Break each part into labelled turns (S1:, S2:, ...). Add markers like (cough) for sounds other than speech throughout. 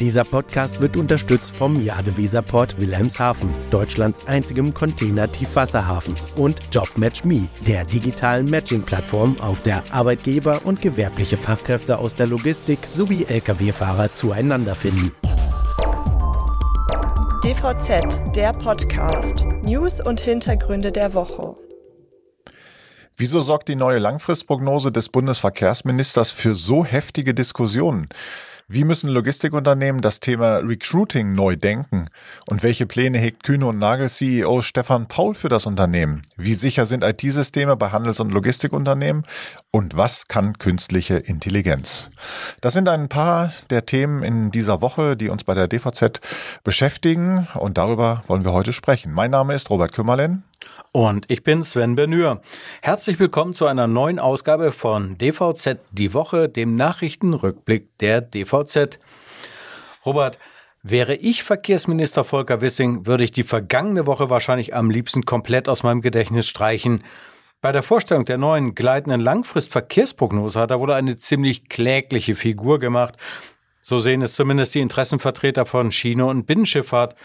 S1: Dieser Podcast wird unterstützt vom Jadeweserport Wilhelmshaven, Deutschlands einzigem Container-Tiefwasserhafen und JobMatchMe, der digitalen Matching-Plattform, auf der Arbeitgeber und gewerbliche Fachkräfte aus der Logistik sowie Lkw-Fahrer zueinander finden.
S2: DVZ, der Podcast. News und Hintergründe der Woche.
S3: Wieso sorgt die neue Langfristprognose des Bundesverkehrsministers für so heftige Diskussionen? Wie müssen Logistikunternehmen das Thema Recruiting neu denken? Und welche Pläne hegt Kühne und Nagel CEO Stefan Paul für das Unternehmen? Wie sicher sind IT-Systeme bei Handels- und Logistikunternehmen? Und was kann künstliche Intelligenz? Das sind ein paar der Themen in dieser Woche, die uns bei der DVZ beschäftigen. Und darüber wollen wir heute sprechen. Mein Name ist Robert Kümmerlen.
S4: Und ich bin Sven Benür. Herzlich willkommen zu einer neuen Ausgabe von DVZ Die Woche, dem Nachrichtenrückblick der DVZ. Robert, wäre ich Verkehrsminister Volker Wissing, würde ich die vergangene Woche wahrscheinlich am liebsten komplett aus meinem Gedächtnis streichen. Bei der Vorstellung der neuen gleitenden Langfristverkehrsprognose hat er wohl eine ziemlich klägliche Figur gemacht. So sehen es zumindest die Interessenvertreter von Schiene und Binnenschifffahrt.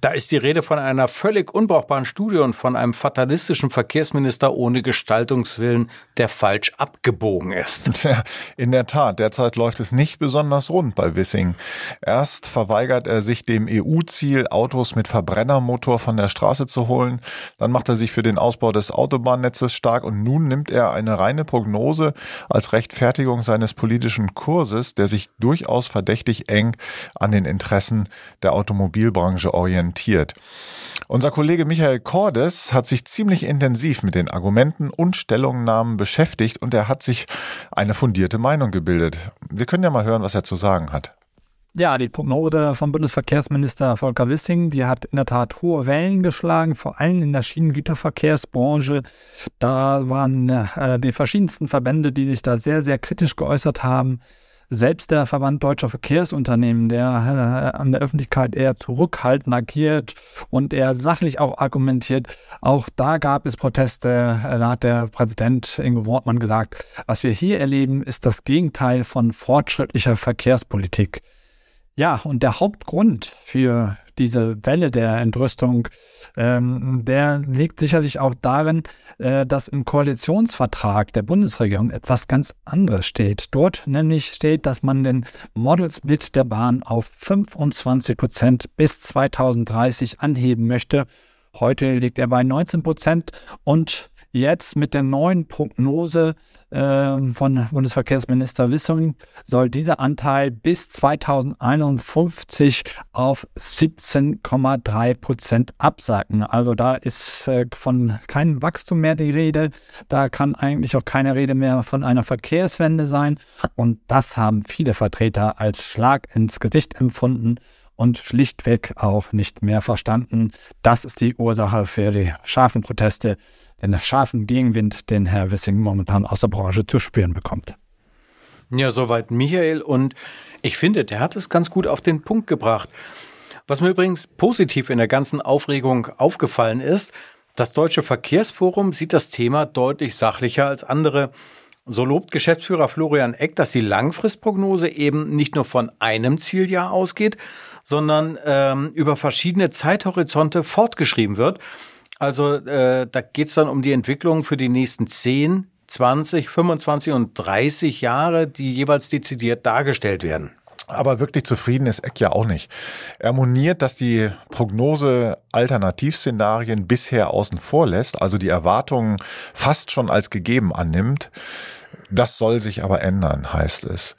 S4: Da ist die Rede von einer völlig unbrauchbaren Studie und von einem fatalistischen Verkehrsminister ohne Gestaltungswillen, der falsch abgebogen ist. (laughs)
S3: Tja, in der Tat, derzeit läuft es nicht besonders rund bei Wissing. Erst verweigert er sich dem EU-Ziel, Autos mit Verbrennermotor von der Straße zu holen. Dann macht er sich für den Ausbau des Autobahnnetzes stark und nun nimmt er eine reine Prognose als Rechtfertigung seines politischen Kurses, der sich durchaus verdächtig eng an den Interessen der Automobilbranche orientiert argumentiert. Unser Kollege Michael Cordes hat sich ziemlich intensiv mit den Argumenten und Stellungnahmen beschäftigt und er hat sich eine fundierte Meinung gebildet. Wir können ja mal hören, was er zu sagen hat.
S5: Ja, die Prognose vom Bundesverkehrsminister Volker Wissing, die hat in der Tat hohe Wellen geschlagen, vor allem in der Schienengüterverkehrsbranche. Da waren äh, die verschiedensten Verbände, die sich da sehr, sehr kritisch geäußert haben. Selbst der Verband Deutscher Verkehrsunternehmen, der äh, an der Öffentlichkeit eher zurückhaltend agiert und eher sachlich auch argumentiert, auch da gab es Proteste. Äh, da hat der Präsident Ingo Wortmann gesagt, was wir hier erleben, ist das Gegenteil von fortschrittlicher Verkehrspolitik. Ja, und der Hauptgrund für diese Welle der Entrüstung, ähm, der liegt sicherlich auch darin, äh, dass im Koalitionsvertrag der Bundesregierung etwas ganz anderes steht. Dort nämlich steht, dass man den Model Split der Bahn auf 25 Prozent bis 2030 anheben möchte. Heute liegt er bei 19 Prozent und Jetzt mit der neuen Prognose äh, von Bundesverkehrsminister Wissing soll dieser Anteil bis 2051 auf 17,3 Prozent absacken. Also da ist äh, von keinem Wachstum mehr die Rede. Da kann eigentlich auch keine Rede mehr von einer Verkehrswende sein. Und das haben viele Vertreter als Schlag ins Gesicht empfunden und schlichtweg auch nicht mehr verstanden. Das ist die Ursache für die scharfen Proteste den scharfen Gegenwind, den Herr Wissing momentan aus der Branche zu spüren bekommt.
S4: Ja, soweit Michael. Und ich finde, der hat es ganz gut auf den Punkt gebracht. Was mir übrigens positiv in der ganzen Aufregung aufgefallen ist, das Deutsche Verkehrsforum sieht das Thema deutlich sachlicher als andere. So lobt Geschäftsführer Florian Eck, dass die Langfristprognose eben nicht nur von einem Zieljahr ausgeht, sondern ähm, über verschiedene Zeithorizonte fortgeschrieben wird. Also äh, da geht's dann um die Entwicklung für die nächsten 10, 20, 25 und 30 Jahre, die jeweils dezidiert dargestellt werden.
S3: Aber wirklich zufrieden ist Eck ja auch nicht. Er moniert, dass die Prognose Alternativszenarien bisher außen vor lässt, also die Erwartungen fast schon als gegeben annimmt. Das soll sich aber ändern, heißt es.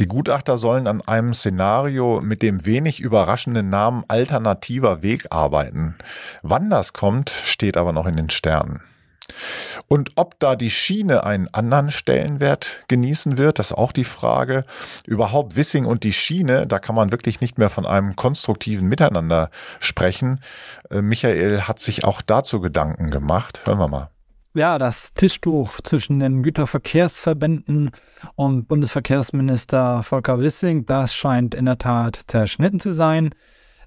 S3: Die Gutachter sollen an einem Szenario mit dem wenig überraschenden Namen alternativer Weg arbeiten. Wann das kommt, steht aber noch in den Sternen. Und ob da die Schiene einen anderen Stellenwert genießen wird, das ist auch die Frage. Überhaupt Wissing und die Schiene, da kann man wirklich nicht mehr von einem konstruktiven Miteinander sprechen. Äh, Michael hat sich auch dazu Gedanken gemacht. Hören wir mal
S5: ja, das Tischtuch zwischen den Güterverkehrsverbänden und Bundesverkehrsminister Volker Wissing, das scheint in der Tat zerschnitten zu sein.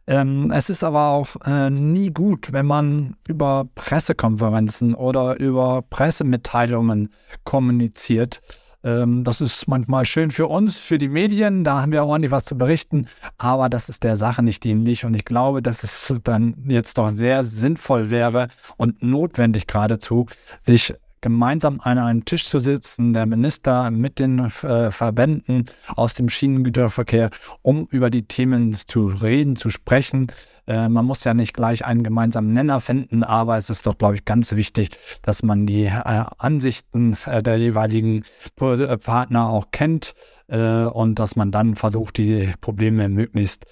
S5: Ähm, es ist aber auch äh, nie gut, wenn man über Pressekonferenzen oder über Pressemitteilungen kommuniziert. Ähm, das ist manchmal schön für uns, für die Medien, da haben wir ordentlich was zu berichten, aber das ist der Sache nicht dienlich und ich glaube, dass es dann jetzt doch sehr sinnvoll wäre und notwendig geradezu, sich gemeinsam an einem Tisch zu sitzen, der Minister mit den äh, Verbänden aus dem Schienengüterverkehr, um über die Themen zu reden, zu sprechen. Äh, man muss ja nicht gleich einen gemeinsamen Nenner finden, aber es ist doch, glaube ich, ganz wichtig, dass man die äh, Ansichten äh, der jeweiligen äh, Partner auch kennt äh, und dass man dann versucht, die Probleme möglichst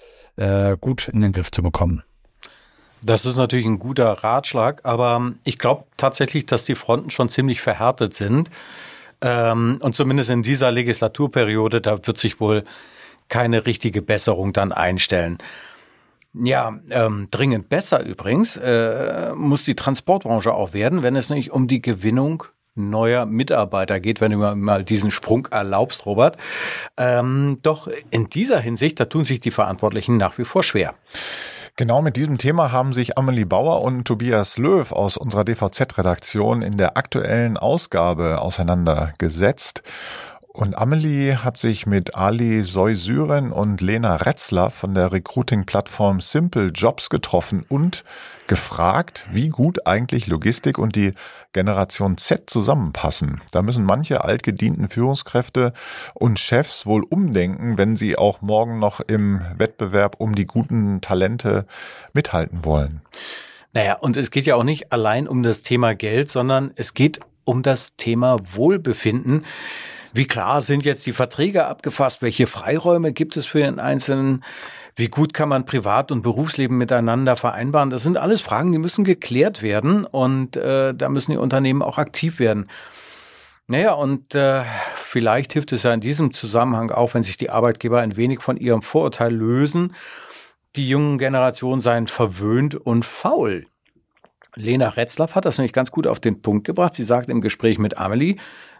S5: gut in den Griff zu bekommen.
S4: Das ist natürlich ein guter Ratschlag, aber ich glaube tatsächlich, dass die Fronten schon ziemlich verhärtet sind. Ähm, und zumindest in dieser Legislaturperiode, da wird sich wohl keine richtige Besserung dann einstellen. Ja, ähm, dringend besser übrigens äh, muss die Transportbranche auch werden, wenn es nicht um die Gewinnung neuer Mitarbeiter geht, wenn du mal diesen Sprung erlaubst, Robert. Ähm, doch in dieser Hinsicht, da tun sich die Verantwortlichen nach wie vor schwer.
S3: Genau mit diesem Thema haben sich Amelie Bauer und Tobias Löw aus unserer DVZ-Redaktion in der aktuellen Ausgabe auseinandergesetzt. Und Amelie hat sich mit Ali Soysyren und Lena Retzler von der Recruiting-Plattform Simple Jobs getroffen und gefragt, wie gut eigentlich Logistik und die Generation Z zusammenpassen. Da müssen manche altgedienten Führungskräfte und Chefs wohl umdenken, wenn sie auch morgen noch im Wettbewerb um die guten Talente mithalten wollen.
S4: Naja, und es geht ja auch nicht allein um das Thema Geld, sondern es geht um das Thema Wohlbefinden. Wie klar sind jetzt die Verträge abgefasst? Welche Freiräume gibt es für den Einzelnen? Wie gut kann man Privat- und Berufsleben miteinander vereinbaren? Das sind alles Fragen, die müssen geklärt werden und äh, da müssen die Unternehmen auch aktiv werden. Naja, und äh, vielleicht hilft es ja in diesem Zusammenhang auch, wenn sich die Arbeitgeber ein wenig von ihrem Vorurteil lösen, die jungen Generationen seien verwöhnt und faul. Lena Retzlaff hat das nämlich ganz gut auf den Punkt gebracht. Sie sagt im Gespräch mit Amelie,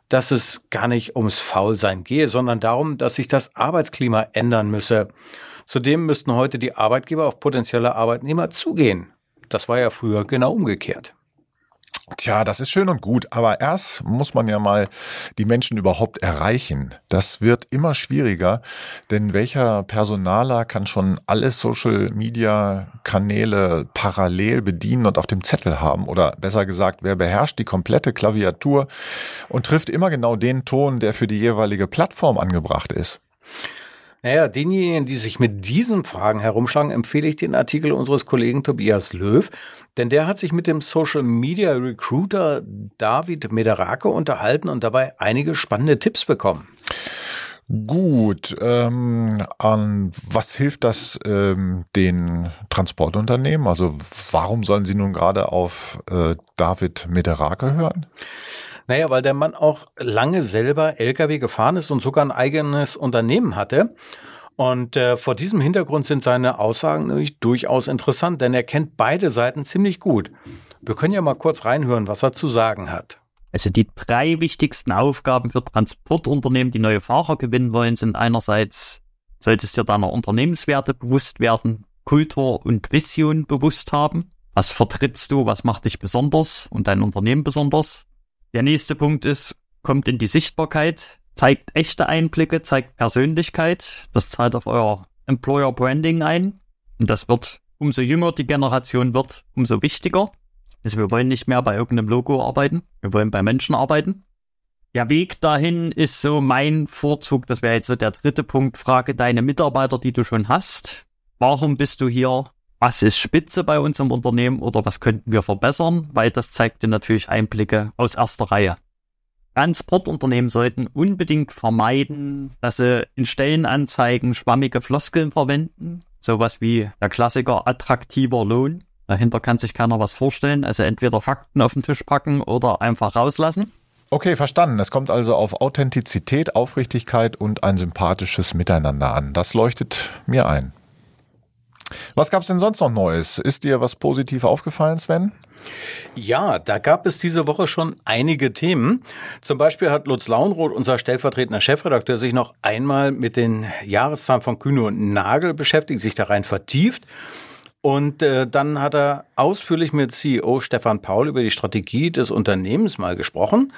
S4: dass es gar nicht ums Faulsein gehe, sondern darum, dass sich das Arbeitsklima ändern müsse. Zudem müssten heute die Arbeitgeber auf potenzielle Arbeitnehmer zugehen. Das war ja früher genau umgekehrt.
S3: Tja, das ist schön und gut, aber erst muss man ja mal die Menschen überhaupt erreichen. Das wird immer schwieriger, denn welcher Personaler kann schon alle Social Media Kanäle parallel bedienen und auf dem Zettel haben? Oder besser gesagt, wer beherrscht die komplette Klaviatur und trifft immer genau den Ton, der für die jeweilige Plattform angebracht ist?
S4: Naja, denjenigen, die sich mit diesen Fragen herumschlagen, empfehle ich den Artikel unseres Kollegen Tobias Löw, denn der hat sich mit dem Social Media Recruiter David Mederake unterhalten und dabei einige spannende Tipps bekommen.
S3: Gut, ähm, an was hilft das ähm, den Transportunternehmen? Also warum sollen sie nun gerade auf äh, David Mederake hören?
S4: Naja, weil der Mann auch lange selber Lkw gefahren ist und sogar ein eigenes Unternehmen hatte. Und äh, vor diesem Hintergrund sind seine Aussagen nämlich durchaus interessant, denn er kennt beide Seiten ziemlich gut. Wir können ja mal kurz reinhören, was er zu sagen hat.
S6: Also die drei wichtigsten Aufgaben für Transportunternehmen, die neue Fahrer gewinnen wollen, sind einerseits, solltest dir deiner Unternehmenswerte bewusst werden, Kultur und Vision bewusst haben. Was vertrittst du, was macht dich besonders und dein Unternehmen besonders? Der nächste Punkt ist, kommt in die Sichtbarkeit, zeigt echte Einblicke, zeigt Persönlichkeit. Das zahlt auf euer Employer Branding ein. Und das wird, umso jünger die Generation wird, umso wichtiger. Also wir wollen nicht mehr bei irgendeinem Logo arbeiten, wir wollen bei Menschen arbeiten. Der Weg dahin ist so mein Vorzug, das wäre jetzt so der dritte Punkt, frage deine Mitarbeiter, die du schon hast. Warum bist du hier? was ist spitze bei uns im Unternehmen oder was könnten wir verbessern, weil das zeigt dir natürlich Einblicke aus erster Reihe. Transportunternehmen sollten unbedingt vermeiden, dass sie in Stellenanzeigen schwammige Floskeln verwenden. Sowas wie der Klassiker attraktiver Lohn. Dahinter kann sich keiner was vorstellen. Also entweder Fakten auf den Tisch packen oder einfach rauslassen.
S3: Okay, verstanden. Es kommt also auf Authentizität, Aufrichtigkeit und ein sympathisches Miteinander an. Das leuchtet mir ein. Was gab es denn sonst noch Neues? Ist dir was positiv aufgefallen, Sven?
S4: Ja, da gab es diese Woche schon einige Themen. Zum Beispiel hat Lutz Launroth, unser stellvertretender Chefredakteur, sich noch einmal mit den Jahreszahlen von Kühne und Nagel beschäftigt, sich da rein vertieft. Und äh, dann hat er ausführlich mit CEO Stefan Paul über die Strategie des Unternehmens mal gesprochen.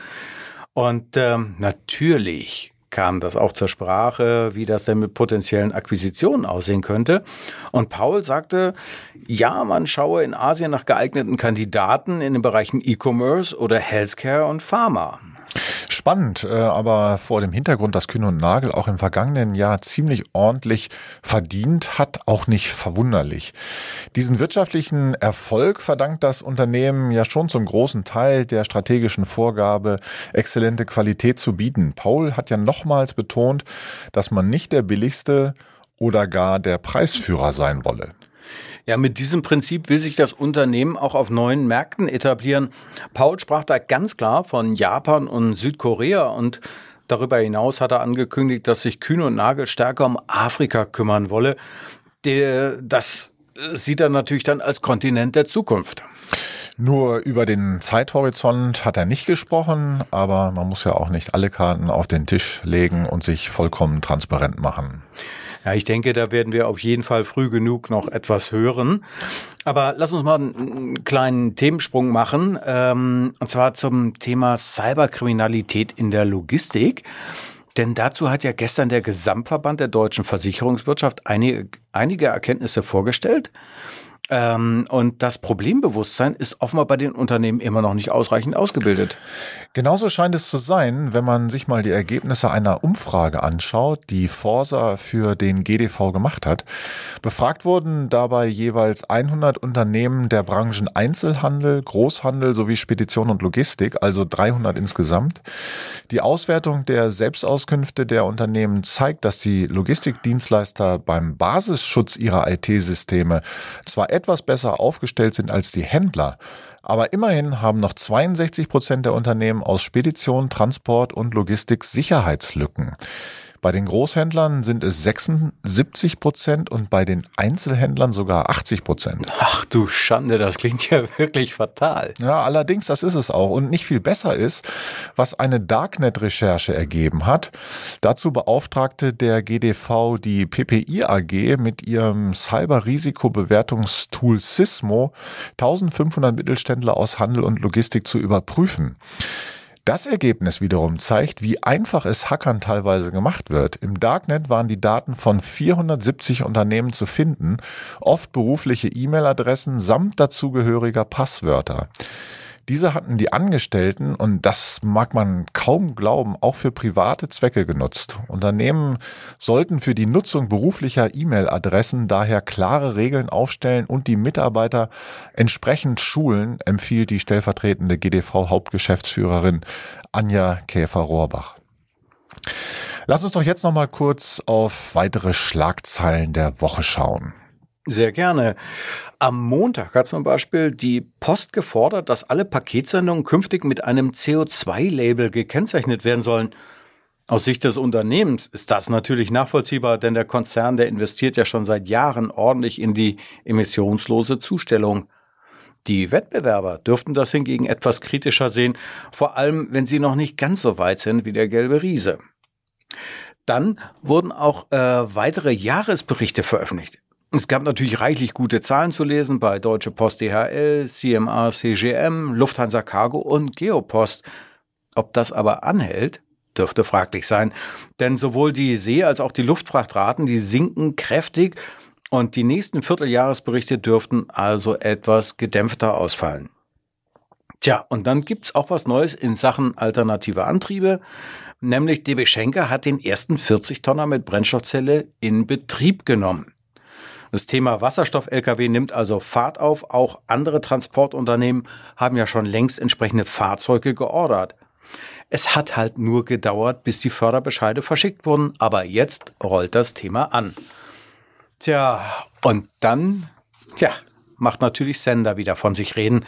S4: Und ähm, natürlich kam das auch zur Sprache, wie das denn mit potenziellen Akquisitionen aussehen könnte. Und Paul sagte, ja, man schaue in Asien nach geeigneten Kandidaten in den Bereichen E-Commerce oder Healthcare und Pharma.
S3: Spannend, äh, aber vor dem Hintergrund, dass Kühn und Nagel auch im vergangenen Jahr ziemlich ordentlich verdient hat, auch nicht verwunderlich. Diesen wirtschaftlichen Erfolg verdankt das Unternehmen ja schon zum großen Teil der strategischen Vorgabe, exzellente Qualität zu bieten. Paul hat ja nochmals betont, dass man nicht der billigste oder gar der Preisführer sein wolle.
S4: Ja, mit diesem Prinzip will sich das Unternehmen auch auf neuen Märkten etablieren. Paul sprach da ganz klar von Japan und Südkorea und darüber hinaus hat er angekündigt, dass sich Kühn und Nagel stärker um Afrika kümmern wolle. Der, das sieht er natürlich dann als Kontinent der Zukunft.
S3: Nur über den Zeithorizont hat er nicht gesprochen, aber man muss ja auch nicht alle Karten auf den Tisch legen und sich vollkommen transparent machen.
S4: Ja, ich denke, da werden wir auf jeden Fall früh genug noch etwas hören. Aber lass uns mal einen kleinen Themensprung machen, ähm, und zwar zum Thema Cyberkriminalität in der Logistik. Denn dazu hat ja gestern der Gesamtverband der deutschen Versicherungswirtschaft einige, einige Erkenntnisse vorgestellt. Ähm, und das Problembewusstsein ist offenbar bei den Unternehmen immer noch nicht ausreichend ausgebildet.
S3: Genauso scheint es zu sein, wenn man sich mal die Ergebnisse einer Umfrage anschaut, die Forsa für den GDV gemacht hat. Befragt wurden dabei jeweils 100 Unternehmen der Branchen Einzelhandel, Großhandel sowie Spedition und Logistik, also 300 insgesamt. Die Auswertung der Selbstauskünfte der Unternehmen zeigt, dass die Logistikdienstleister beim Basisschutz ihrer IT-Systeme zwar etwas besser aufgestellt sind als die Händler. Aber immerhin haben noch 62 Prozent der Unternehmen aus Spedition, Transport und Logistik Sicherheitslücken. Bei den Großhändlern sind es 76 Prozent und bei den Einzelhändlern sogar 80 Prozent.
S4: Ach du Schande, das klingt ja (laughs) wirklich fatal.
S3: Ja, allerdings, das ist es auch. Und nicht viel besser ist, was eine Darknet-Recherche ergeben hat. Dazu beauftragte der GDV die PPI AG mit ihrem Cyber-Risikobewertungstool Sismo 1500 Mittelständler aus Handel und Logistik zu überprüfen. Das Ergebnis wiederum zeigt, wie einfach es Hackern teilweise gemacht wird. Im Darknet waren die Daten von 470 Unternehmen zu finden, oft berufliche E-Mail-Adressen samt dazugehöriger Passwörter. Diese hatten die Angestellten, und das mag man kaum glauben, auch für private Zwecke genutzt. Unternehmen sollten für die Nutzung beruflicher E-Mail-Adressen daher klare Regeln aufstellen und die Mitarbeiter entsprechend schulen, empfiehlt die stellvertretende GDV-Hauptgeschäftsführerin Anja Käfer-Rohrbach. Lass uns doch jetzt noch mal kurz auf weitere Schlagzeilen der Woche schauen.
S4: Sehr gerne. Am Montag hat zum Beispiel die Post gefordert, dass alle Paketsendungen künftig mit einem CO2-Label gekennzeichnet werden sollen. Aus Sicht des Unternehmens ist das natürlich nachvollziehbar, denn der Konzern, der investiert ja schon seit Jahren ordentlich in die emissionslose Zustellung. Die Wettbewerber dürften das hingegen etwas kritischer sehen, vor allem wenn sie noch nicht ganz so weit sind wie der gelbe Riese. Dann wurden auch äh, weitere Jahresberichte veröffentlicht. Es gab natürlich reichlich gute Zahlen zu lesen bei Deutsche Post DHL, CMA CGM, Lufthansa Cargo und Geopost. Ob das aber anhält, dürfte fraglich sein, denn sowohl die See- als auch die Luftfrachtraten, die sinken kräftig und die nächsten Vierteljahresberichte dürften also etwas gedämpfter ausfallen. Tja, und dann gibt's auch was Neues in Sachen alternative Antriebe, nämlich DB Schenker hat den ersten 40-Tonner mit Brennstoffzelle in Betrieb genommen. Das Thema Wasserstoff-Lkw nimmt also Fahrt auf. Auch andere Transportunternehmen haben ja schon längst entsprechende Fahrzeuge geordert. Es hat halt nur gedauert, bis die Förderbescheide verschickt wurden, aber jetzt rollt das Thema an. Tja, und dann, tja, macht natürlich Sender wieder von sich reden.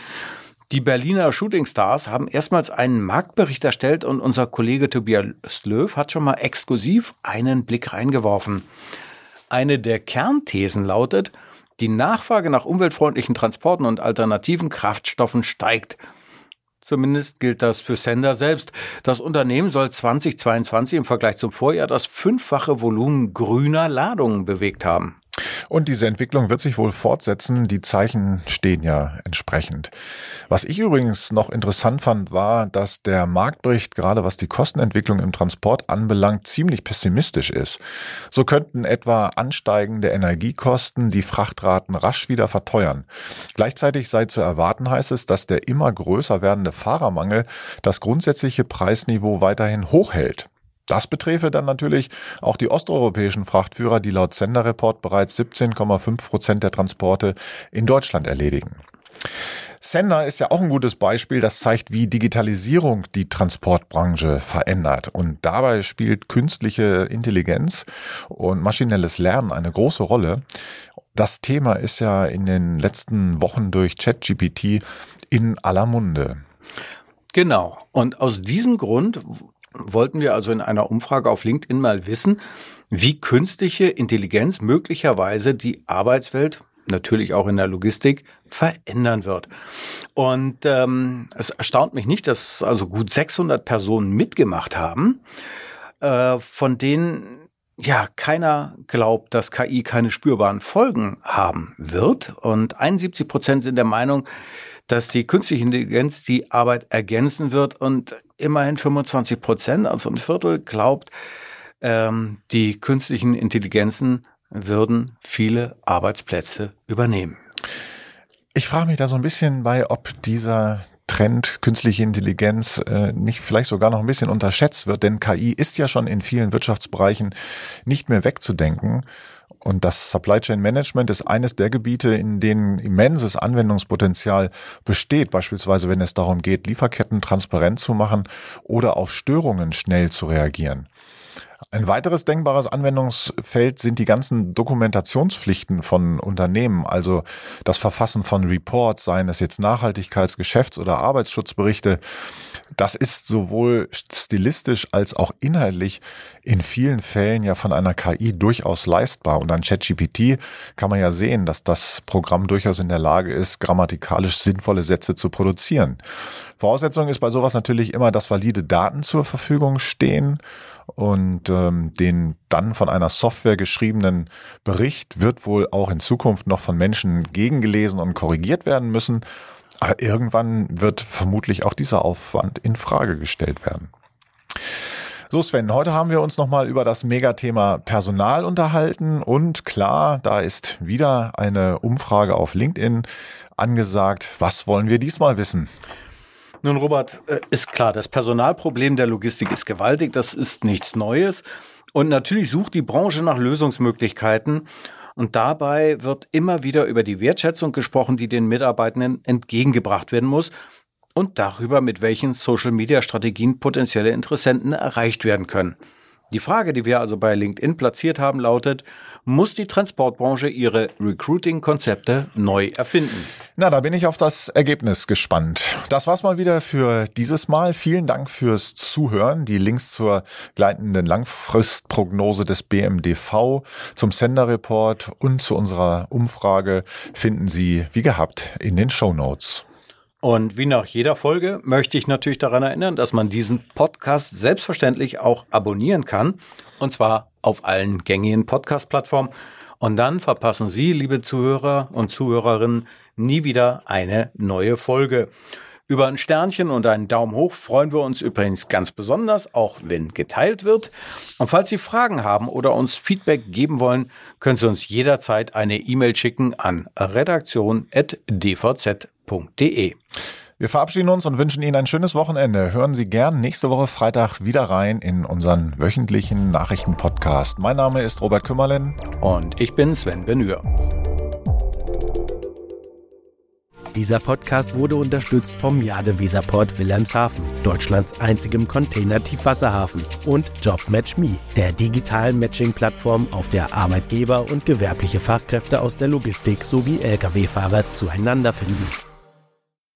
S4: Die Berliner Shootingstars haben erstmals einen Marktbericht erstellt und unser Kollege Tobias Löw hat schon mal exklusiv einen Blick reingeworfen. Eine der Kernthesen lautet, die Nachfrage nach umweltfreundlichen Transporten und alternativen Kraftstoffen steigt. Zumindest gilt das für Sender selbst. Das Unternehmen soll 2022 im Vergleich zum Vorjahr das fünffache Volumen grüner Ladungen bewegt haben.
S3: Und diese Entwicklung wird sich wohl fortsetzen. Die Zeichen stehen ja entsprechend. Was ich übrigens noch interessant fand, war, dass der Marktbericht, gerade was die Kostenentwicklung im Transport anbelangt, ziemlich pessimistisch ist. So könnten etwa ansteigende Energiekosten die Frachtraten rasch wieder verteuern. Gleichzeitig sei zu erwarten, heißt es, dass der immer größer werdende Fahrermangel das grundsätzliche Preisniveau weiterhin hochhält. Das beträfe dann natürlich auch die osteuropäischen Frachtführer, die laut Senderreport bereits 17,5 Prozent der Transporte in Deutschland erledigen. Sender ist ja auch ein gutes Beispiel, das zeigt, wie Digitalisierung die Transportbranche verändert. Und dabei spielt künstliche Intelligenz und maschinelles Lernen eine große Rolle. Das Thema ist ja in den letzten Wochen durch ChatGPT in aller Munde.
S4: Genau. Und aus diesem Grund wollten wir also in einer Umfrage auf LinkedIn mal wissen, wie künstliche Intelligenz möglicherweise die Arbeitswelt, natürlich auch in der Logistik, verändern wird. Und ähm, es erstaunt mich nicht, dass also gut 600 Personen mitgemacht haben, äh, von denen ja, keiner glaubt, dass KI keine spürbaren Folgen haben wird. Und 71 Prozent sind der Meinung, dass die künstliche Intelligenz die Arbeit ergänzen wird und immerhin 25 Prozent, also ein Viertel, glaubt, ähm, die künstlichen Intelligenzen würden viele Arbeitsplätze übernehmen.
S3: Ich frage mich da so ein bisschen bei, ob dieser Trend künstliche Intelligenz äh, nicht vielleicht sogar noch ein bisschen unterschätzt wird, denn KI ist ja schon in vielen Wirtschaftsbereichen nicht mehr wegzudenken. Und das Supply Chain Management ist eines der Gebiete, in denen immenses Anwendungspotenzial besteht, beispielsweise wenn es darum geht, Lieferketten transparent zu machen oder auf Störungen schnell zu reagieren. Ein weiteres denkbares Anwendungsfeld sind die ganzen Dokumentationspflichten von Unternehmen, also das Verfassen von Reports, seien es jetzt Nachhaltigkeits-, Geschäfts- oder Arbeitsschutzberichte. Das ist sowohl stilistisch als auch inhaltlich in vielen Fällen ja von einer KI durchaus leistbar. Und an ChatGPT kann man ja sehen, dass das Programm durchaus in der Lage ist, grammatikalisch sinnvolle Sätze zu produzieren. Voraussetzung ist bei sowas natürlich immer, dass valide Daten zur Verfügung stehen und ähm, den dann von einer Software geschriebenen Bericht wird wohl auch in Zukunft noch von Menschen gegengelesen und korrigiert werden müssen. Aber irgendwann wird vermutlich auch dieser Aufwand in Frage gestellt werden. So Sven, heute haben wir uns nochmal über das Megathema Personal unterhalten und klar, da ist wieder eine Umfrage auf LinkedIn angesagt. Was wollen wir diesmal wissen?
S4: Nun, Robert, äh, ist klar, das Personalproblem der Logistik ist gewaltig, das ist nichts Neues. Und natürlich sucht die Branche nach Lösungsmöglichkeiten. Und dabei wird immer wieder über die Wertschätzung gesprochen, die den Mitarbeitenden entgegengebracht werden muss und darüber, mit welchen Social-Media-Strategien potenzielle Interessenten erreicht werden können. Die Frage, die wir also bei LinkedIn platziert haben, lautet, muss die Transportbranche ihre Recruiting-Konzepte neu erfinden?
S3: Na, da bin ich auf das Ergebnis gespannt. Das war's mal wieder für dieses Mal. Vielen Dank fürs Zuhören. Die Links zur gleitenden Langfristprognose des BMDV, zum Sender Report und zu unserer Umfrage finden Sie wie gehabt in den Show Notes.
S4: Und wie nach jeder Folge möchte ich natürlich daran erinnern, dass man diesen Podcast selbstverständlich auch abonnieren kann. Und zwar auf allen gängigen Podcast-Plattformen. Und dann verpassen Sie, liebe Zuhörer und Zuhörerinnen, nie wieder eine neue Folge. Über ein Sternchen und einen Daumen hoch freuen wir uns übrigens ganz besonders, auch wenn geteilt wird. Und falls Sie Fragen haben oder uns Feedback geben wollen, können Sie uns jederzeit eine E-Mail schicken an redaktion.dvz www.ftf.de.
S3: Wir verabschieden uns und wünschen Ihnen ein schönes Wochenende. Hören Sie gern nächste Woche Freitag wieder rein in unseren wöchentlichen Nachrichtenpodcast. Mein Name ist Robert Kümmerlen.
S4: Und ich bin Sven Benür.
S1: Dieser Podcast wurde unterstützt vom Jade Weserport Wilhelmshaven, Deutschlands einzigem Container-Tiefwasserhafen und JobMatchMe, der digitalen Matching-Plattform, auf der Arbeitgeber und gewerbliche Fachkräfte aus der Logistik sowie Lkw-Fahrer zueinander finden.